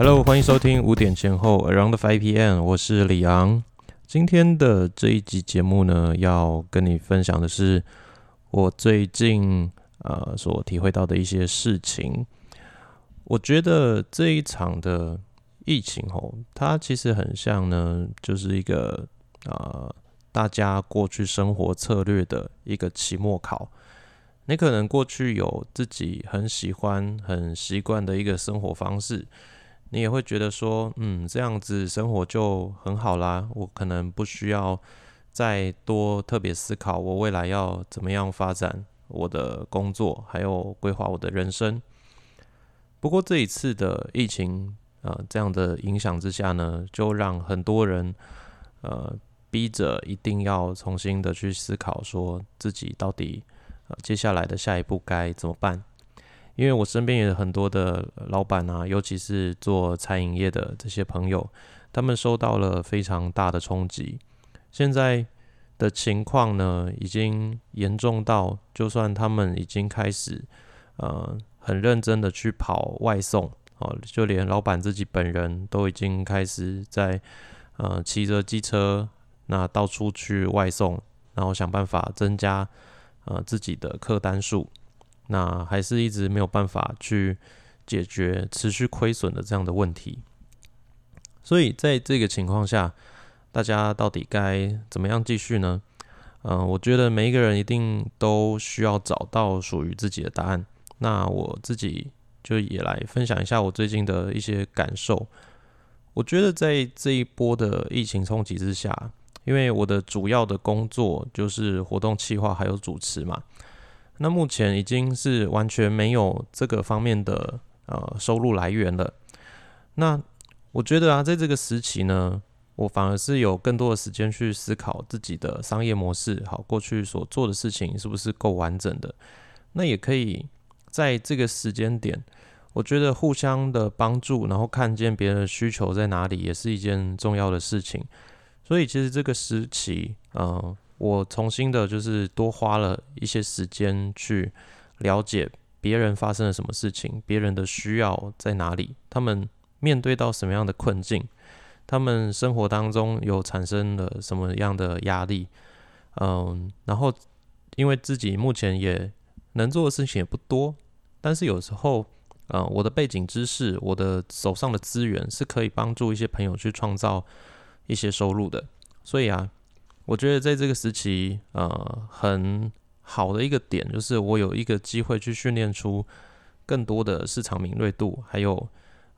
Hello，欢迎收听五点前后 Around Five PM，我是李昂。今天的这一集节目呢，要跟你分享的是我最近呃所体会到的一些事情。我觉得这一场的疫情吼，它其实很像呢，就是一个呃大家过去生活策略的一个期末考。你可能过去有自己很喜欢、很习惯的一个生活方式，你也会觉得说，嗯，这样子生活就很好啦。我可能不需要再多特别思考我未来要怎么样发展我的工作，还有规划我的人生。不过这一次的疫情，呃，这样的影响之下呢，就让很多人，呃，逼着一定要重新的去思考，说自己到底。呃接下来的下一步该怎么办？因为我身边也有很多的老板啊，尤其是做餐饮业的这些朋友，他们受到了非常大的冲击。现在的情况呢，已经严重到，就算他们已经开始呃很认真的去跑外送哦，就连老板自己本人都已经开始在呃骑着机车那到处去外送，然后想办法增加。呃，自己的客单数，那还是一直没有办法去解决持续亏损的这样的问题。所以在这个情况下，大家到底该怎么样继续呢？嗯，我觉得每一个人一定都需要找到属于自己的答案。那我自己就也来分享一下我最近的一些感受。我觉得在这一波的疫情冲击之下。因为我的主要的工作就是活动企划还有主持嘛，那目前已经是完全没有这个方面的呃收入来源了。那我觉得啊，在这个时期呢，我反而是有更多的时间去思考自己的商业模式，好，过去所做的事情是不是够完整的？那也可以在这个时间点，我觉得互相的帮助，然后看见别人的需求在哪里，也是一件重要的事情。所以其实这个时期，呃，我重新的就是多花了一些时间去了解别人发生了什么事情，别人的需要在哪里，他们面对到什么样的困境，他们生活当中有产生了什么样的压力，嗯，然后因为自己目前也能做的事情也不多，但是有时候，呃，我的背景知识，我的手上的资源是可以帮助一些朋友去创造。一些收入的，所以啊，我觉得在这个时期，呃，很好的一个点就是我有一个机会去训练出更多的市场敏锐度，还有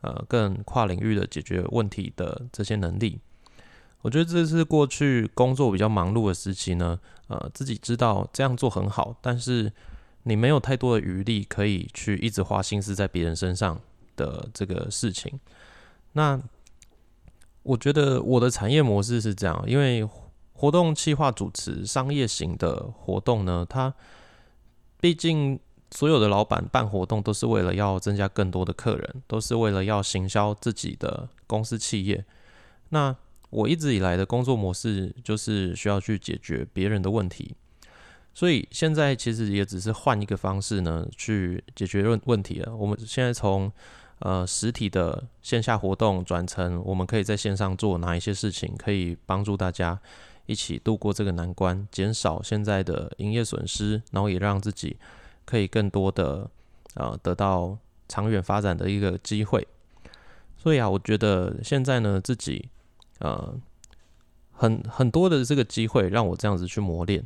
呃更跨领域的解决问题的这些能力。我觉得这是过去工作比较忙碌的时期呢，呃，自己知道这样做很好，但是你没有太多的余力可以去一直花心思在别人身上的这个事情，那。我觉得我的产业模式是这样，因为活动企划主持商业型的活动呢，它毕竟所有的老板办活动都是为了要增加更多的客人，都是为了要行销自己的公司企业。那我一直以来的工作模式就是需要去解决别人的问题，所以现在其实也只是换一个方式呢去解决问问题了。我们现在从呃，实体的线下活动转成我们可以在线上做哪一些事情，可以帮助大家一起度过这个难关，减少现在的营业损失，然后也让自己可以更多的呃得到长远发展的一个机会。所以啊，我觉得现在呢，自己呃很很多的这个机会让我这样子去磨练，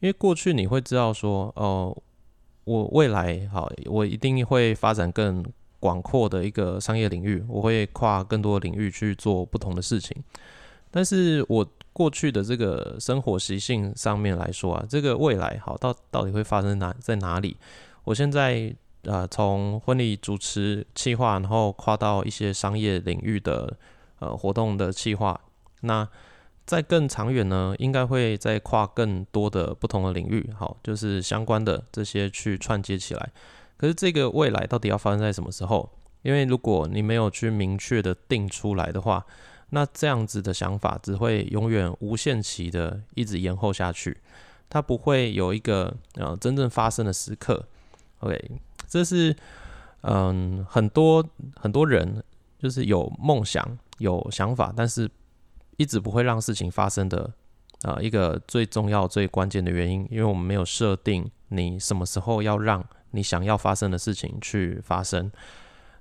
因为过去你会知道说，哦，我未来好，我一定会发展更。广阔的一个商业领域，我会跨更多领域去做不同的事情。但是我过去的这个生活习性上面来说啊，这个未来好到到底会发生哪在哪里？我现在啊，从婚礼主持企划，然后跨到一些商业领域的呃活动的企划。那在更长远呢，应该会再跨更多的不同的领域，好，就是相关的这些去串接起来。可是这个未来到底要发生在什么时候？因为如果你没有去明确的定出来的话，那这样子的想法只会永远无限期的一直延后下去，它不会有一个呃真正发生的时刻。OK，这是嗯很多很多人就是有梦想、有想法，但是一直不会让事情发生的啊，一个最重要、最关键的原因，因为我们没有设定你什么时候要让你想要发生的事情去发生。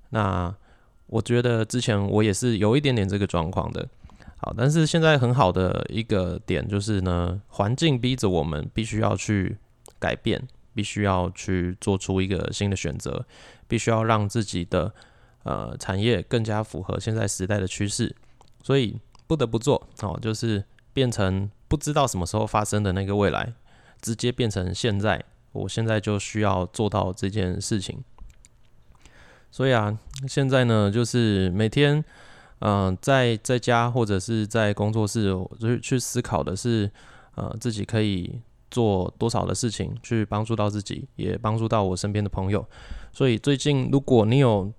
那我觉得之前我也是有一点点这个状况的。好，但是现在很好的一个点就是呢，环境逼着我们必须要去改变，必须要去做出一个新的选择，必须要让自己的呃产业更加符合现在时代的趋势，所以不得不做哦，就是变成不知道什么时候发生的那个未来，直接变成现在，我现在就需要做到这件事情。所以啊，现在呢，就是每天。嗯，在在家或者是在工作室，就是去思考的是，呃，自己可以做多少的事情，去帮助到自己，也帮助到我身边的朋友。所以最近，如果你有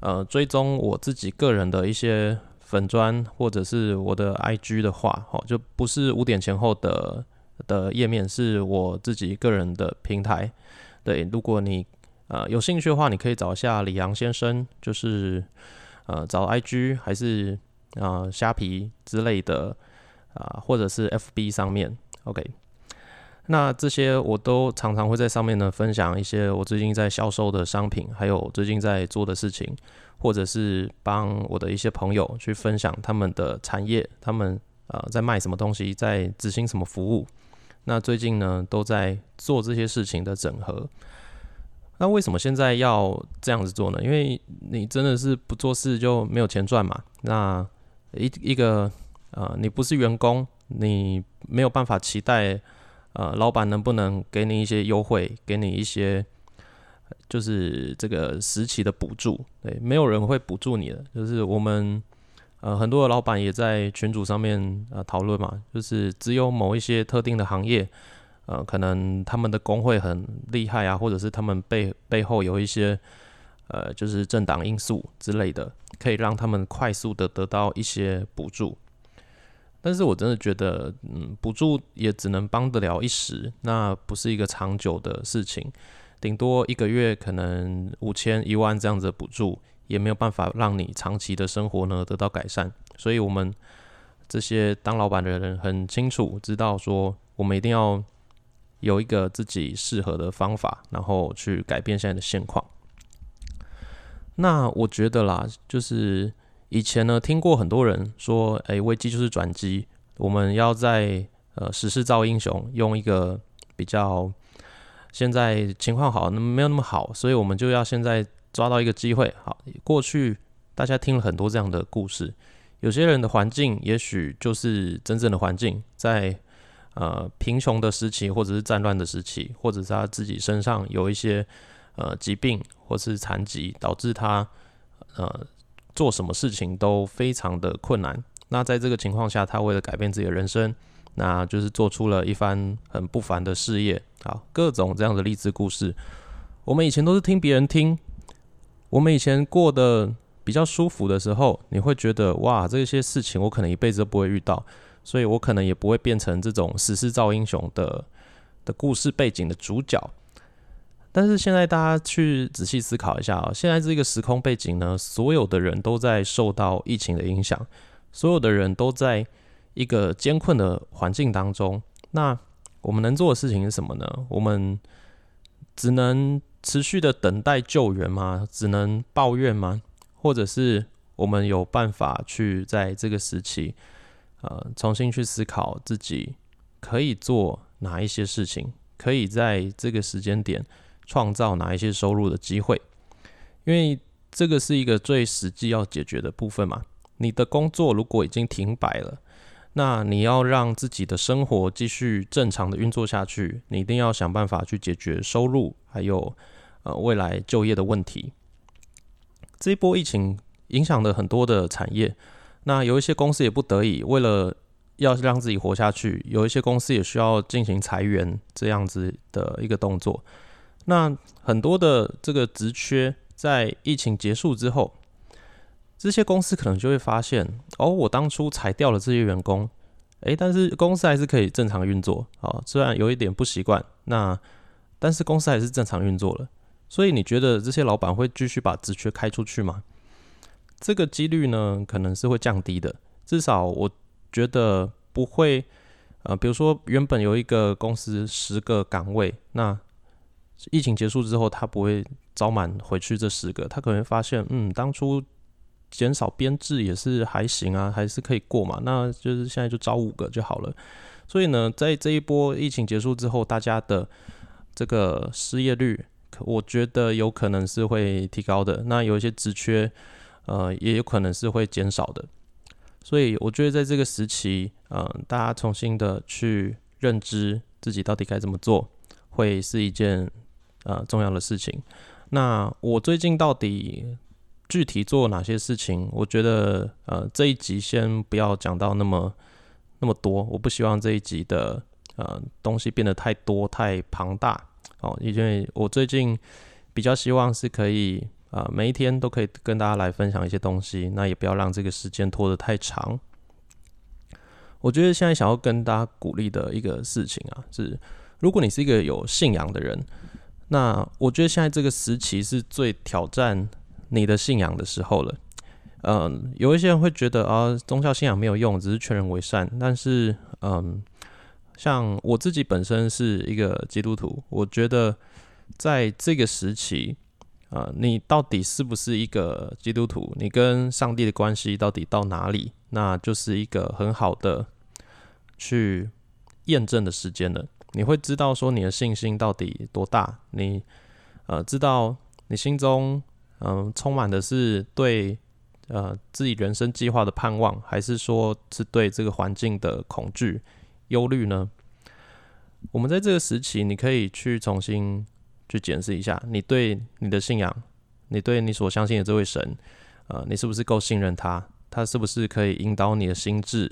呃追踪我自己个人的一些粉砖或者是我的 IG 的话，哦，就不是五点前后的的页面，是我自己个人的平台。对，如果你呃有兴趣的话，你可以找一下李阳先生，就是。呃，找 IG 还是啊虾皮之类的啊，或者是 FB 上面，OK。那这些我都常常会在上面呢分享一些我最近在销售的商品，还有最近在做的事情，或者是帮我的一些朋友去分享他们的产业，他们呃在卖什么东西，在执行什么服务。那最近呢都在做这些事情的整合。那为什么现在要这样子做呢？因为你真的是不做事就没有钱赚嘛。那一一个呃，你不是员工，你没有办法期待呃，老板能不能给你一些优惠，给你一些就是这个时期的补助。对，没有人会补助你的。就是我们呃，很多的老板也在群组上面呃讨论嘛，就是只有某一些特定的行业。呃，可能他们的工会很厉害啊，或者是他们背背后有一些呃，就是政党因素之类的，可以让他们快速的得到一些补助。但是我真的觉得，嗯，补助也只能帮得了一时，那不是一个长久的事情。顶多一个月可能五千、一万这样子的补助，也没有办法让你长期的生活呢得到改善。所以，我们这些当老板的人很清楚知道，说我们一定要。有一个自己适合的方法，然后去改变现在的现况。那我觉得啦，就是以前呢，听过很多人说，哎，危机就是转机，我们要在呃时势造英雄，用一个比较现在情况好，那么没有那么好，所以我们就要现在抓到一个机会。好，过去大家听了很多这样的故事，有些人的环境也许就是真正的环境，在。呃，贫穷的时期，或者是战乱的时期，或者是他自己身上有一些呃疾病或是残疾，导致他呃做什么事情都非常的困难。那在这个情况下，他为了改变自己的人生，那就是做出了一番很不凡的事业啊，各种这样的励志故事。我们以前都是听别人听，我们以前过得比较舒服的时候，你会觉得哇，这些事情我可能一辈子都不会遇到。所以我可能也不会变成这种史诗造英雄的的故事背景的主角。但是现在大家去仔细思考一下啊，现在这个时空背景呢，所有的人都在受到疫情的影响，所有的人都在一个艰困的环境当中。那我们能做的事情是什么呢？我们只能持续的等待救援吗？只能抱怨吗？或者是我们有办法去在这个时期？呃，重新去思考自己可以做哪一些事情，可以在这个时间点创造哪一些收入的机会，因为这个是一个最实际要解决的部分嘛。你的工作如果已经停摆了，那你要让自己的生活继续正常的运作下去，你一定要想办法去解决收入还有呃未来就业的问题。这一波疫情影响了很多的产业。那有一些公司也不得已，为了要让自己活下去，有一些公司也需要进行裁员这样子的一个动作。那很多的这个职缺在疫情结束之后，这些公司可能就会发现，哦，我当初裁掉了这些员工，诶，但是公司还是可以正常运作啊，虽然有一点不习惯，那但是公司还是正常运作了。所以你觉得这些老板会继续把职缺开出去吗？这个几率呢可能是会降低的，至少我觉得不会。呃，比如说原本有一个公司十个岗位，那疫情结束之后，他不会招满回去这十个，他可能发现，嗯，当初减少编制也是还行啊，还是可以过嘛，那就是现在就招五个就好了。所以呢，在这一波疫情结束之后，大家的这个失业率，我觉得有可能是会提高的。那有一些职缺，呃，也有可能是会减少的。所以我觉得在这个时期，嗯，大家重新的去认知自己到底该怎么做，会是一件呃重要的事情。那我最近到底具体做哪些事情？我觉得呃这一集先不要讲到那么那么多，我不希望这一集的呃东西变得太多太庞大哦，因为我最近比较希望是可以。啊，每一天都可以跟大家来分享一些东西，那也不要让这个时间拖得太长。我觉得现在想要跟大家鼓励的一个事情啊，是如果你是一个有信仰的人，那我觉得现在这个时期是最挑战你的信仰的时候了。嗯，有一些人会觉得啊，宗教信仰没有用，只是劝人为善。但是，嗯，像我自己本身是一个基督徒，我觉得在这个时期。啊，你到底是不是一个基督徒？你跟上帝的关系到底到哪里？那就是一个很好的去验证的时间了。你会知道说你的信心到底多大？你呃，知道你心中嗯充满的是对呃自己人生计划的盼望，还是说是对这个环境的恐惧、忧虑呢？我们在这个时期，你可以去重新。去检视一下，你对你的信仰，你对你所相信的这位神，呃，你是不是够信任他？他是不是可以引导你的心智，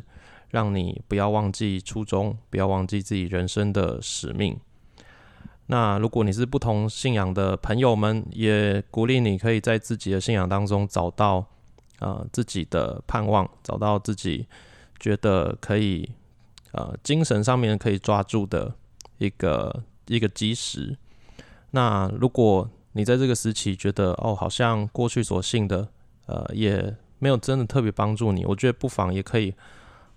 让你不要忘记初衷，不要忘记自己人生的使命？那如果你是不同信仰的朋友们，也鼓励你可以在自己的信仰当中找到呃自己的盼望，找到自己觉得可以呃精神上面可以抓住的一个一个基石。那如果你在这个时期觉得哦，好像过去所信的，呃，也没有真的特别帮助你，我觉得不妨也可以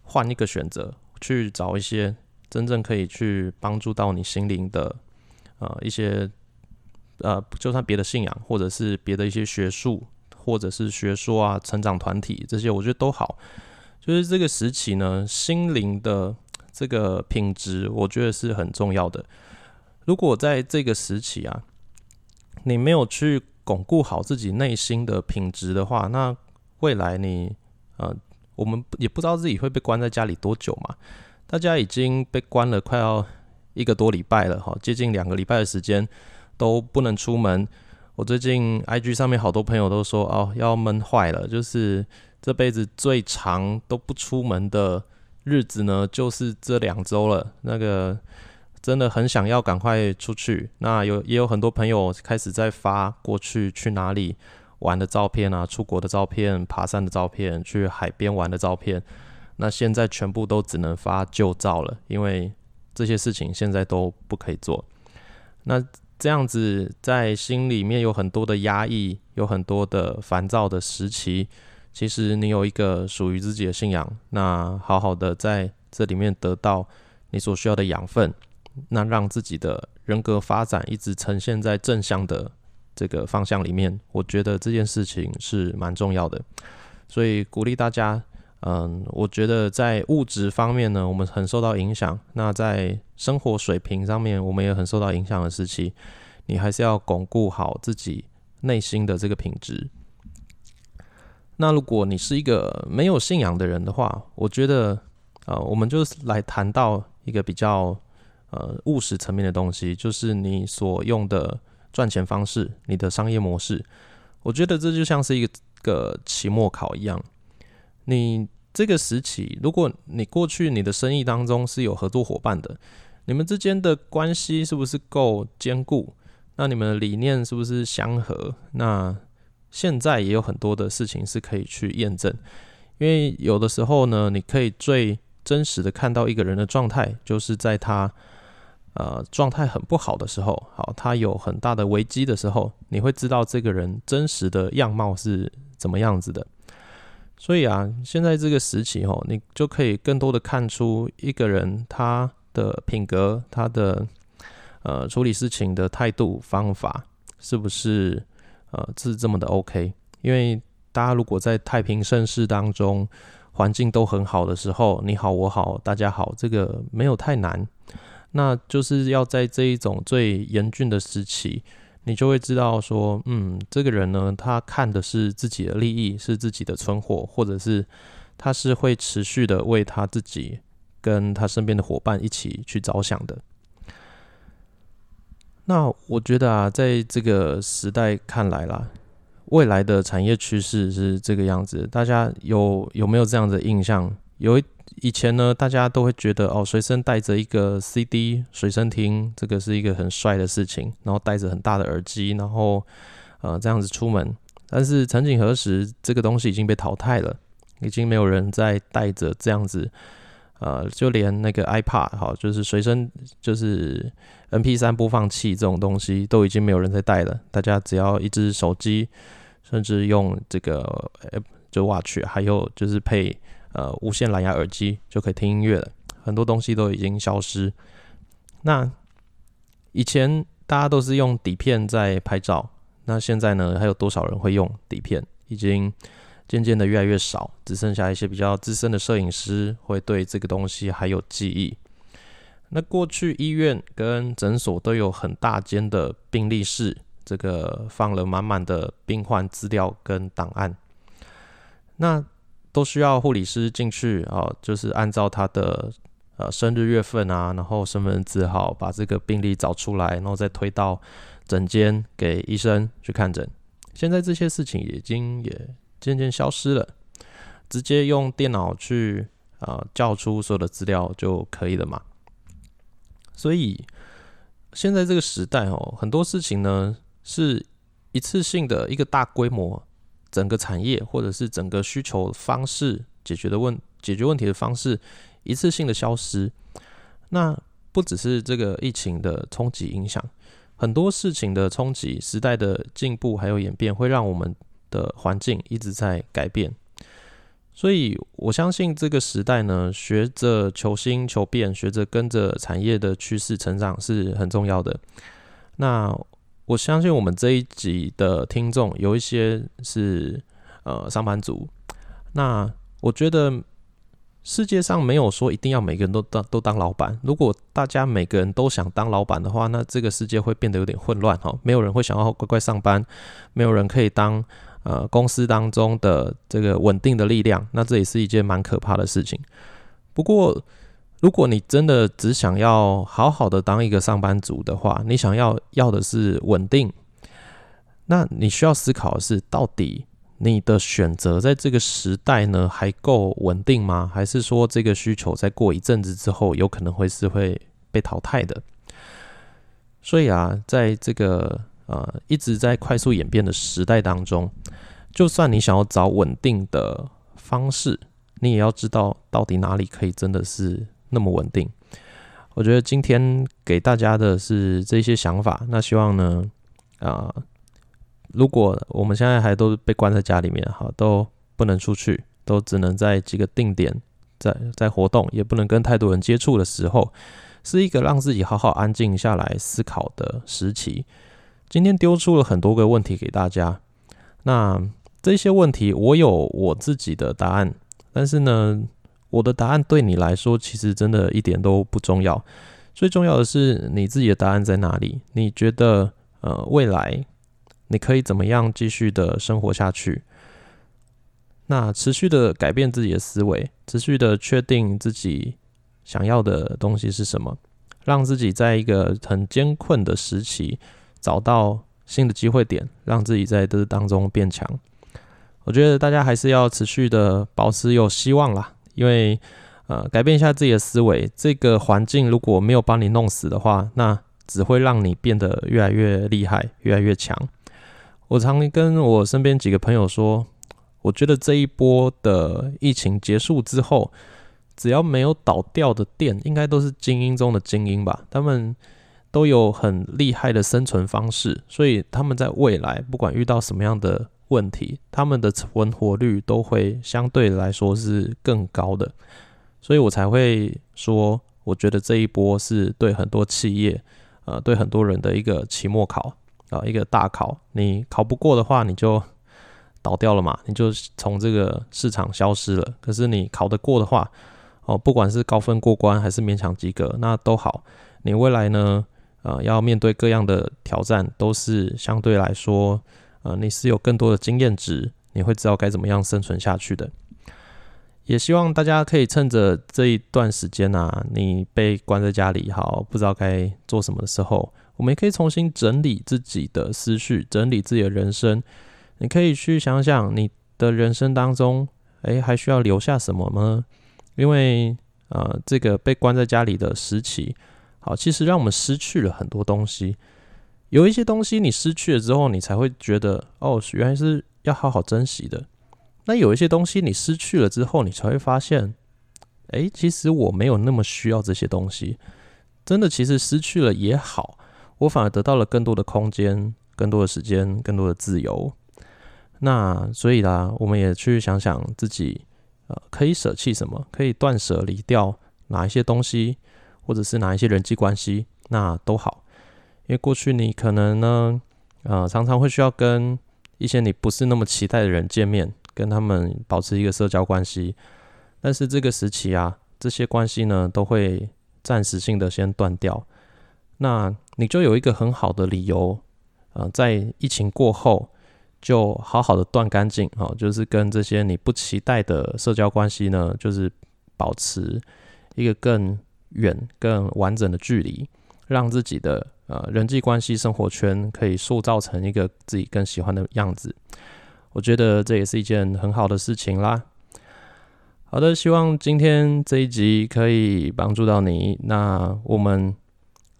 换一个选择，去找一些真正可以去帮助到你心灵的，呃，一些呃，就算别的信仰，或者是别的一些学术，或者是学说啊，成长团体这些，我觉得都好。就是这个时期呢，心灵的这个品质，我觉得是很重要的。如果在这个时期啊，你没有去巩固好自己内心的品质的话，那未来你呃，我们也不知道自己会被关在家里多久嘛。大家已经被关了快要一个多礼拜了，哈，接近两个礼拜的时间都不能出门。我最近 IG 上面好多朋友都说哦，要闷坏了，就是这辈子最长都不出门的日子呢，就是这两周了。那个。真的很想要赶快出去。那有也有很多朋友开始在发过去去哪里玩的照片啊，出国的照片、爬山的照片、去海边玩的照片。那现在全部都只能发旧照了，因为这些事情现在都不可以做。那这样子在心里面有很多的压抑，有很多的烦躁的时期。其实你有一个属于自己的信仰，那好好的在这里面得到你所需要的养分。那让自己的人格发展一直呈现在正向的这个方向里面，我觉得这件事情是蛮重要的。所以鼓励大家，嗯，我觉得在物质方面呢，我们很受到影响；那在生活水平上面，我们也很受到影响的时期，你还是要巩固好自己内心的这个品质。那如果你是一个没有信仰的人的话，我觉得，呃，我们就来谈到一个比较。呃，务实层面的东西，就是你所用的赚钱方式，你的商业模式。我觉得这就像是一个个期末考一样。你这个时期，如果你过去你的生意当中是有合作伙伴的，你们之间的关系是不是够坚固？那你们的理念是不是相合？那现在也有很多的事情是可以去验证，因为有的时候呢，你可以最真实的看到一个人的状态，就是在他。呃，状态很不好的时候，好，他有很大的危机的时候，你会知道这个人真实的样貌是怎么样子的。所以啊，现在这个时期哦，你就可以更多的看出一个人他的品格，他的呃处理事情的态度方法是不是呃是这么的 OK？因为大家如果在太平盛世当中，环境都很好的时候，你好我好大家好，这个没有太难。那就是要在这一种最严峻的时期。你就会知道说，嗯，这个人呢，他看的是自己的利益，是自己的存活，或者是他是会持续的为他自己跟他身边的伙伴一起去着想的。那我觉得啊，在这个时代看来啦，未来的产业趋势是这个样子，大家有有没有这样的印象？有一。以前呢，大家都会觉得哦，随身带着一个 CD 随身听，这个是一个很帅的事情。然后带着很大的耳机，然后呃这样子出门。但是曾几何时，这个东西已经被淘汰了，已经没有人再带着这样子。呃，就连那个 iPad 好，就是随身就是 MP3 播放器这种东西，都已经没有人在带了。大家只要一只手机，甚至用这个就 Watch，还有就是配。呃，无线蓝牙耳机就可以听音乐了，很多东西都已经消失。那以前大家都是用底片在拍照，那现在呢，还有多少人会用底片？已经渐渐的越来越少，只剩下一些比较资深的摄影师会对这个东西还有记忆。那过去医院跟诊所都有很大间的病历室，这个放了满满的病患资料跟档案。那都需要护理师进去啊，就是按照他的呃生日月份啊，然后身份证字号把这个病历找出来，然后再推到诊间给医生去看诊。现在这些事情已经也渐渐消失了，直接用电脑去啊叫出所有的资料就可以了嘛。所以现在这个时代哦，很多事情呢是一次性的一个大规模。整个产业或者是整个需求方式解决的问解决问题的方式一次性的消失，那不只是这个疫情的冲击影响，很多事情的冲击、时代的进步还有演变，会让我们的环境一直在改变。所以我相信这个时代呢，学着求新求变，学着跟着产业的趋势成长是很重要的。那。我相信我们这一集的听众有一些是呃上班族，那我觉得世界上没有说一定要每个人都当都当老板。如果大家每个人都想当老板的话，那这个世界会变得有点混乱哈。没有人会想要乖乖上班，没有人可以当呃公司当中的这个稳定的力量，那这也是一件蛮可怕的事情。不过，如果你真的只想要好好的当一个上班族的话，你想要要的是稳定，那你需要思考的是，到底你的选择在这个时代呢还够稳定吗？还是说这个需求在过一阵子之后，有可能会是会被淘汰的？所以啊，在这个呃一直在快速演变的时代当中，就算你想要找稳定的方式，你也要知道到底哪里可以真的是。那么稳定，我觉得今天给大家的是这些想法。那希望呢，啊，如果我们现在还都被关在家里面，哈，都不能出去，都只能在几个定点在在活动，也不能跟太多人接触的时候，是一个让自己好好安静下来思考的时期。今天丢出了很多个问题给大家，那这些问题我有我自己的答案，但是呢。我的答案对你来说，其实真的一点都不重要。最重要的是你自己的答案在哪里？你觉得，呃，未来你可以怎么样继续的生活下去？那持续的改变自己的思维，持续的确定自己想要的东西是什么，让自己在一个很艰困的时期找到新的机会点，让自己在这当中变强。我觉得大家还是要持续的保持有希望啦。因为，呃，改变一下自己的思维，这个环境如果没有帮你弄死的话，那只会让你变得越来越厉害，越来越强。我常跟我身边几个朋友说，我觉得这一波的疫情结束之后，只要没有倒掉的店，应该都是精英中的精英吧。他们都有很厉害的生存方式，所以他们在未来不管遇到什么样的问题，他们的存活率都会相对来说是更高的，所以我才会说，我觉得这一波是对很多企业，呃，对很多人的一个期末考啊，一个大考。你考不过的话，你就倒掉了嘛，你就从这个市场消失了。可是你考得过的话，哦，不管是高分过关还是勉强及格，那都好。你未来呢，呃，要面对各样的挑战，都是相对来说。呃，你是有更多的经验值，你会知道该怎么样生存下去的。也希望大家可以趁着这一段时间啊，你被关在家里，好不知道该做什么的时候，我们也可以重新整理自己的思绪，整理自己的人生。你可以去想想你的人生当中，诶，还需要留下什么吗？因为呃，这个被关在家里的时期，好，其实让我们失去了很多东西。有一些东西你失去了之后，你才会觉得哦，原来是要好好珍惜的。那有一些东西你失去了之后，你才会发现，哎，其实我没有那么需要这些东西。真的，其实失去了也好，我反而得到了更多的空间、更多的时间、更多的自由。那所以啦，我们也去想想自己，呃，可以舍弃什么，可以断舍离掉哪一些东西，或者是哪一些人际关系，那都好。因为过去你可能呢，呃，常常会需要跟一些你不是那么期待的人见面，跟他们保持一个社交关系。但是这个时期啊，这些关系呢都会暂时性的先断掉。那你就有一个很好的理由，呃，在疫情过后就好好的断干净，哦，就是跟这些你不期待的社交关系呢，就是保持一个更远、更完整的距离，让自己的。呃，人际关系、生活圈可以塑造成一个自己更喜欢的样子，我觉得这也是一件很好的事情啦。好的，希望今天这一集可以帮助到你。那我们，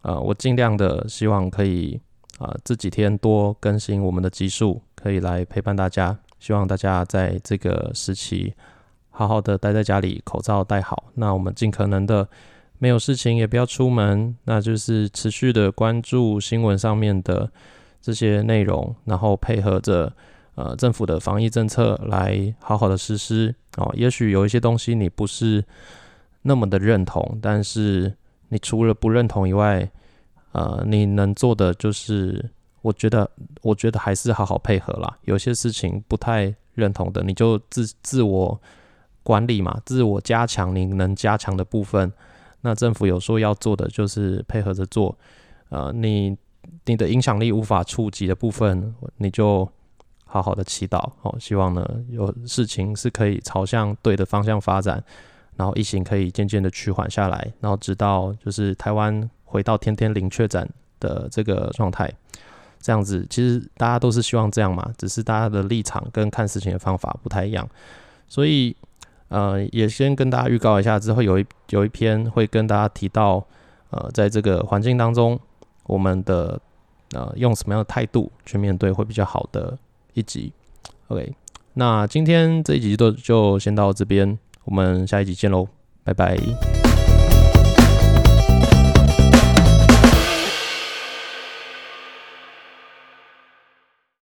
呃，我尽量的希望可以啊，这几天多更新我们的集数，可以来陪伴大家。希望大家在这个时期好好的待在家里，口罩戴好。那我们尽可能的。没有事情也不要出门，那就是持续的关注新闻上面的这些内容，然后配合着呃政府的防疫政策来好好的实施哦。也许有一些东西你不是那么的认同，但是你除了不认同以外，呃，你能做的就是，我觉得我觉得还是好好配合啦。有些事情不太认同的，你就自自我管理嘛，自我加强你能加强的部分。那政府有说要做的，就是配合着做。呃，你你的影响力无法触及的部分，你就好好的祈祷哦。希望呢，有事情是可以朝向对的方向发展，然后疫情可以渐渐的趋缓下来，然后直到就是台湾回到天天零确诊的这个状态。这样子，其实大家都是希望这样嘛，只是大家的立场跟看事情的方法不太一样，所以。呃，也先跟大家预告一下，之后有一有一篇会跟大家提到，呃，在这个环境当中，我们的呃用什么样的态度去面对会比较好的一集。OK，那今天这一集都就先到这边，我们下一集见喽，拜拜。